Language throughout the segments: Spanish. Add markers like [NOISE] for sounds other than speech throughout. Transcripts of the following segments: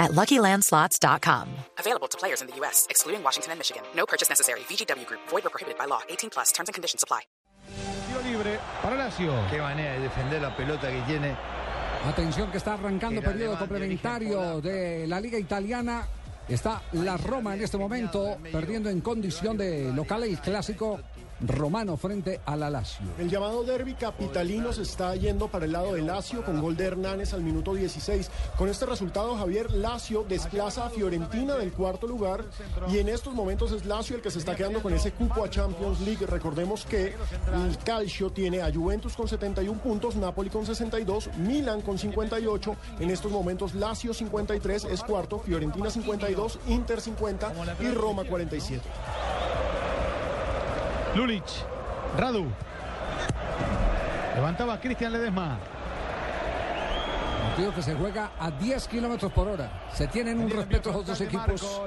at LuckyLandSlots.com. Available to players in the U.S., excluding Washington and Michigan. No purchase necessary. VGW Group. Void or prohibited by law. 18 plus. Terms and conditions apply. Tiro libre para Lazio. Qué manera de defender la pelota que tiene. Atención que está arrancando periodo complementario de la Liga Italiana. Está la Roma en este momento perdiendo en condición de local el clásico romano frente a la Lazio. El llamado derby capitalino se está yendo para el lado de Lazio con gol de Hernández al minuto 16. Con este resultado, Javier Lazio desplaza a Fiorentina del cuarto lugar y en estos momentos es Lazio el que se está quedando con ese cupo a Champions League. Recordemos que el Calcio tiene a Juventus con 71 puntos, Napoli con 62, Milan con 58. En estos momentos Lazio 53 es cuarto, Fiorentina 52, Inter 50 y Roma 47. Lulic. Radu. Levantaba Cristian Ledesma. Partido que se juega a 10 kilómetros por hora. Se tienen un respeto los dos equipos.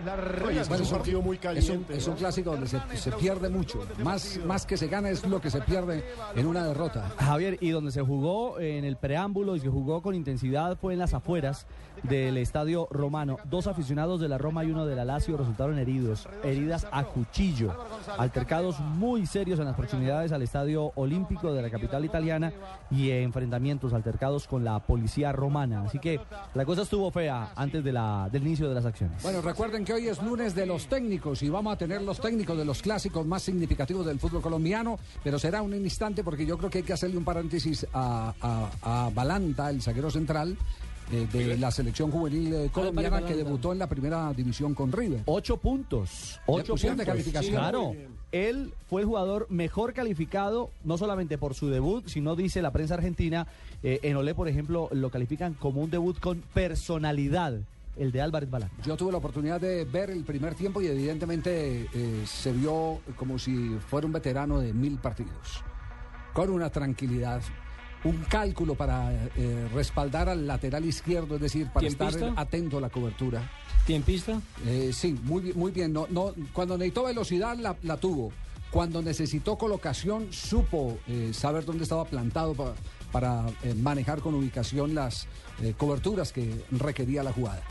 Oye, es que es un partido muy Es un, caliente. es un clásico donde se, se pierde mucho. Más, más que se gana es lo que se pierde en una derrota. Javier, y donde se jugó en el preámbulo y se jugó con intensidad fue en las afueras del estadio romano. Dos aficionados de la Roma y uno de la Lazio resultaron heridos, heridas a cuchillo. Altercados muy serios en las proximidades al estadio olímpico de la capital italiana y enfrentamientos altercados con la policía romana. Así que la cosa estuvo fea antes de la, del inicio de las acciones. Bueno, recuerden que hoy es lunes de los técnicos y vamos a tener los técnicos de los clásicos más significativos del fútbol colombiano, pero será un instante porque yo creo que hay que hacerle un paréntesis a, a- a Balanta, el zaguero central eh, de la selección juvenil eh, colombiana que debutó en la primera división con River. Ocho puntos. Ocho pusieron de puntos. calificación. Claro. Él fue el jugador mejor calificado, no solamente por su debut, sino dice la prensa argentina. eh, en Olé, por ejemplo, lo califican como un debut con personalidad, el de Álvarez Balán. Yo tuve la oportunidad de ver el primer tiempo y evidentemente eh, se vio como si fuera un veterano de mil partidos, con una tranquilidad, un cálculo para eh, respaldar al lateral izquierdo, es decir, para estar atento a la cobertura. ¿Tiempista? Eh, sí, muy bien, muy bien. No, no, cuando necesitó velocidad la, la tuvo. Cuando necesitó colocación supo eh, saber dónde estaba plantado pa- para eh, manejar con ubicación las eh, coberturas que requería la jugada.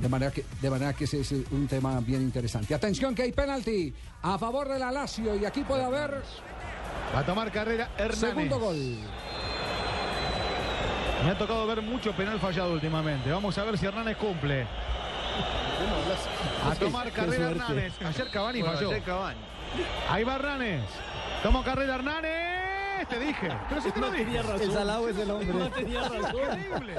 De manera que, de manera que ese es un tema bien interesante. Atención que hay penalti a favor de la Lazio y aquí puede haber Va a tomar carrera Hernández. segundo gol. Me ha tocado ver mucho penal fallado últimamente. Vamos a ver si Hernández cumple. A tomar carrera Hernández. Ayer Cavani Bueno, falló. ayer Cavani. Ahí va Hernández. Toma carrera Hernández. Te dije. Pero si te lo dije. El salado es el hombre. No tenía razón. [LAUGHS] Increíble.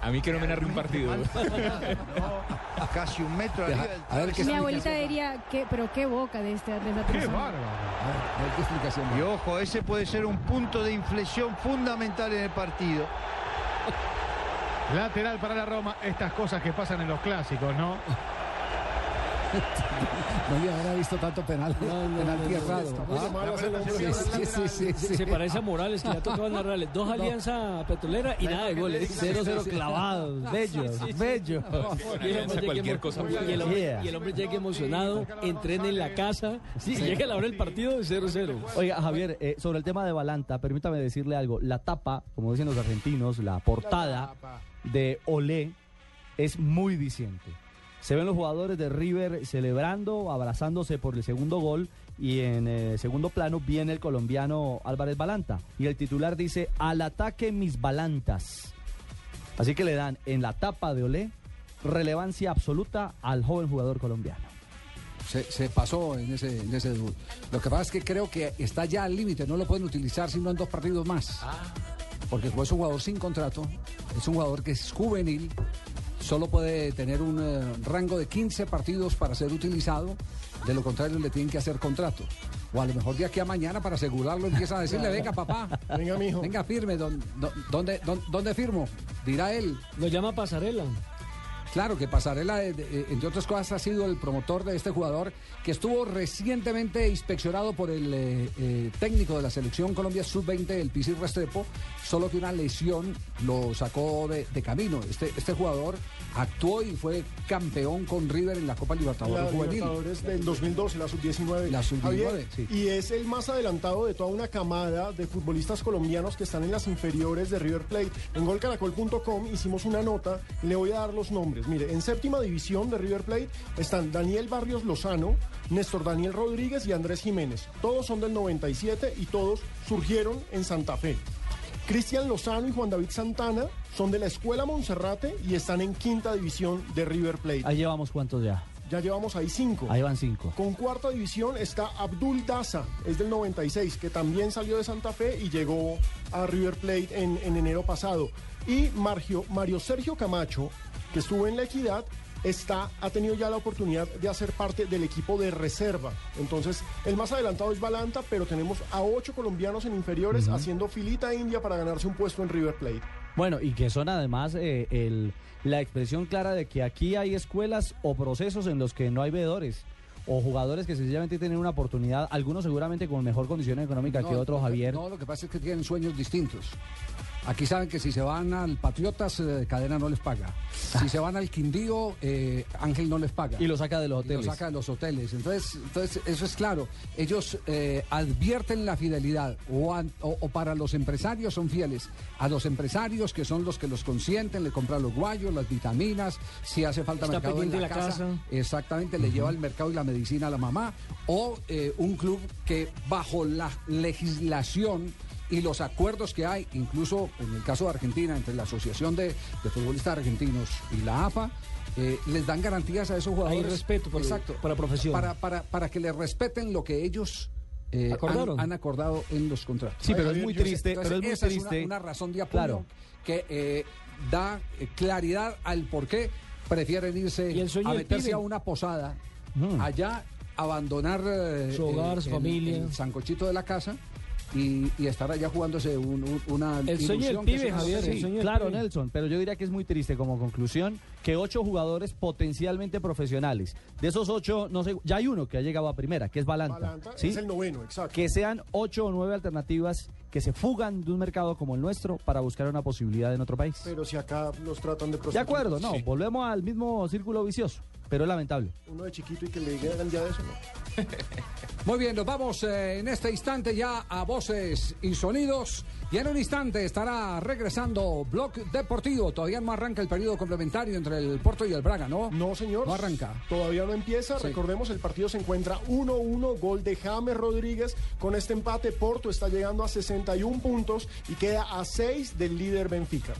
A mí que no me narre un partido. [LAUGHS] Casi un metro arriba del A ver qué Mi abuelita diría, que, pero qué boca de, este, de esta Qué bárbaro. a ver qué explicación. Y ojo, ese puede ser un punto de inflexión fundamental en el partido. Lateral para la Roma. Estas cosas que pasan en los clásicos, ¿no? No había habrá visto tanto penal, Ah. Se parece a Morales que le ha tocado narrarle dos alianzas petroleras y nada de goles. 0-0 clavados, bellos, bellos. Y el hombre llega cualquier emo- cosa. y el hombre, Yeah. y el hombre llega emocionado, entrena en la casa, llega a la hora del partido de 0-0. Oiga, Javier, eh, sobre el tema de Balanta, permítame decirle algo. La tapa, como dicen los argentinos, la portada de Olé es muy diciente. Se ven los jugadores de River celebrando, abrazándose por el segundo gol y en eh, segundo plano viene el colombiano Álvarez Balanta. Y el titular dice, al ataque mis Balantas. Así que le dan en la tapa de Olé relevancia absoluta al joven jugador colombiano. Se, se pasó en ese, en ese debut. Lo que pasa es que creo que está ya al límite, no lo pueden utilizar sino en dos partidos más. Porque como es un jugador sin contrato, es un jugador que es juvenil, solo puede tener un eh, rango de 15 partidos para ser utilizado, de lo contrario le tienen que hacer contrato. O a lo mejor de aquí a mañana para asegurarlo empiezan a decirle, venga papá, [LAUGHS] Venga, mijo. venga firme, ¿dó- dó- ¿dónde, dónde, dónde firmo? Dirá él. Lo llama pasarela. Claro que Pasarela, eh, eh, entre otras cosas, ha sido el promotor de este jugador que estuvo recientemente inspeccionado por el eh, eh, técnico de la selección Colombia Sub-20, el Pisi Restrepo, solo que una lesión lo sacó de, de camino. Este, este jugador actuó y fue campeón con River en la Copa Libertadores La Juvenil. Libertadores del 2012, la sub-19. La sub-19, Javier, sí. Y es el más adelantado de toda una camada de futbolistas colombianos que están en las inferiores de River Plate. En golcaracol.com hicimos una nota, le voy a dar los nombres. Mire, en séptima división de River Plate están Daniel Barrios Lozano, Néstor Daniel Rodríguez y Andrés Jiménez. Todos son del 97 y todos surgieron en Santa Fe. Cristian Lozano y Juan David Santana son de la Escuela Monserrate y están en quinta división de River Plate. Ahí llevamos cuántos ya. Ya llevamos ahí cinco. Ahí van cinco. Con cuarta división está Abdul Daza, es del 96, que también salió de Santa Fe y llegó a River Plate en, en enero pasado. Y Mario Sergio Camacho, que estuvo en la Equidad, está, ha tenido ya la oportunidad de hacer parte del equipo de reserva. Entonces, el más adelantado es Balanta, pero tenemos a ocho colombianos en inferiores haciendo filita india para ganarse un puesto en River Plate. Bueno, y que son además eh, el, la expresión clara de que aquí hay escuelas o procesos en los que no hay veedores. O jugadores que sencillamente tienen una oportunidad, algunos seguramente con mejor condición económica que otros, Javier. No, lo que pasa es que tienen sueños distintos. Aquí saben que si se van al Patriotas, eh, Cadena no les paga. Si se van al Quindío, eh, Ángel no les paga. Y lo saca de los Y lo hoteles. saca de los hoteles. Entonces, entonces eso es claro. Ellos eh, advierten la fidelidad o, o- o para los empresarios son fieles. A los empresarios que son los que los consienten, le compran los guayos, las vitaminas, si hace falta Está mercado en la, la casa, casa. exactamente, le lleva el mercado y la medicina a la mamá. O eh, un club que bajo la legislación y los acuerdos que hay, incluso en el caso de Argentina, entre la Asociación de, de Futbolistas Argentinos y la AFA, eh, les dan garantías a esos jugadores. respeto por el- por la profesión. Para, para, para que les respeten lo que ellos eh, Acordaron. Han, han acordado en los contratos. Sí, pero es muy triste, Entonces, pero es muy esa triste. Es una, una razón de apoyo Claro. que eh, da claridad al por qué prefieren irse Y el sueño a meterse a una posada, Mm. allá, abandonar eh, Su hogar, su el- familia. el sancochito de la casa y, y estar allá jugándose un- un- una El sueño del ilusión que pibe, Javier, el sueño Claro, pibe. Nelson, pero yo diría que es muy triste como conclusión que ocho jugadores potencialmente profesionales. De esos ocho, no sé, ya hay uno que ha llegado a primera, que es Balanta. Balanta ¿sí? es el noveno, exacto. Que sean ocho o nueve alternativas que se fugan de un mercado como el nuestro para buscar una posibilidad en otro país. Pero si acá los tratan de De acuerdo, no, Sí. volvemos al mismo círculo vicioso, pero es lamentable. Uno de chiquito y que le digan ya de eso, ¿no? [LAUGHS] Muy bien, nos vamos eh, en este instante ya a voces y sonidos. Y en un instante estará regresando Blog Deportivo. Todavía no arranca el periodo complementario entre el Porto y el Braga, ¿no? No, señor. No arranca. Todavía no empieza. Sí. Recordemos, el partido se encuentra 1-1, gol de James Rodríguez. Con este empate, Porto está llegando a 61 puntos y queda a 6 del líder Benfica.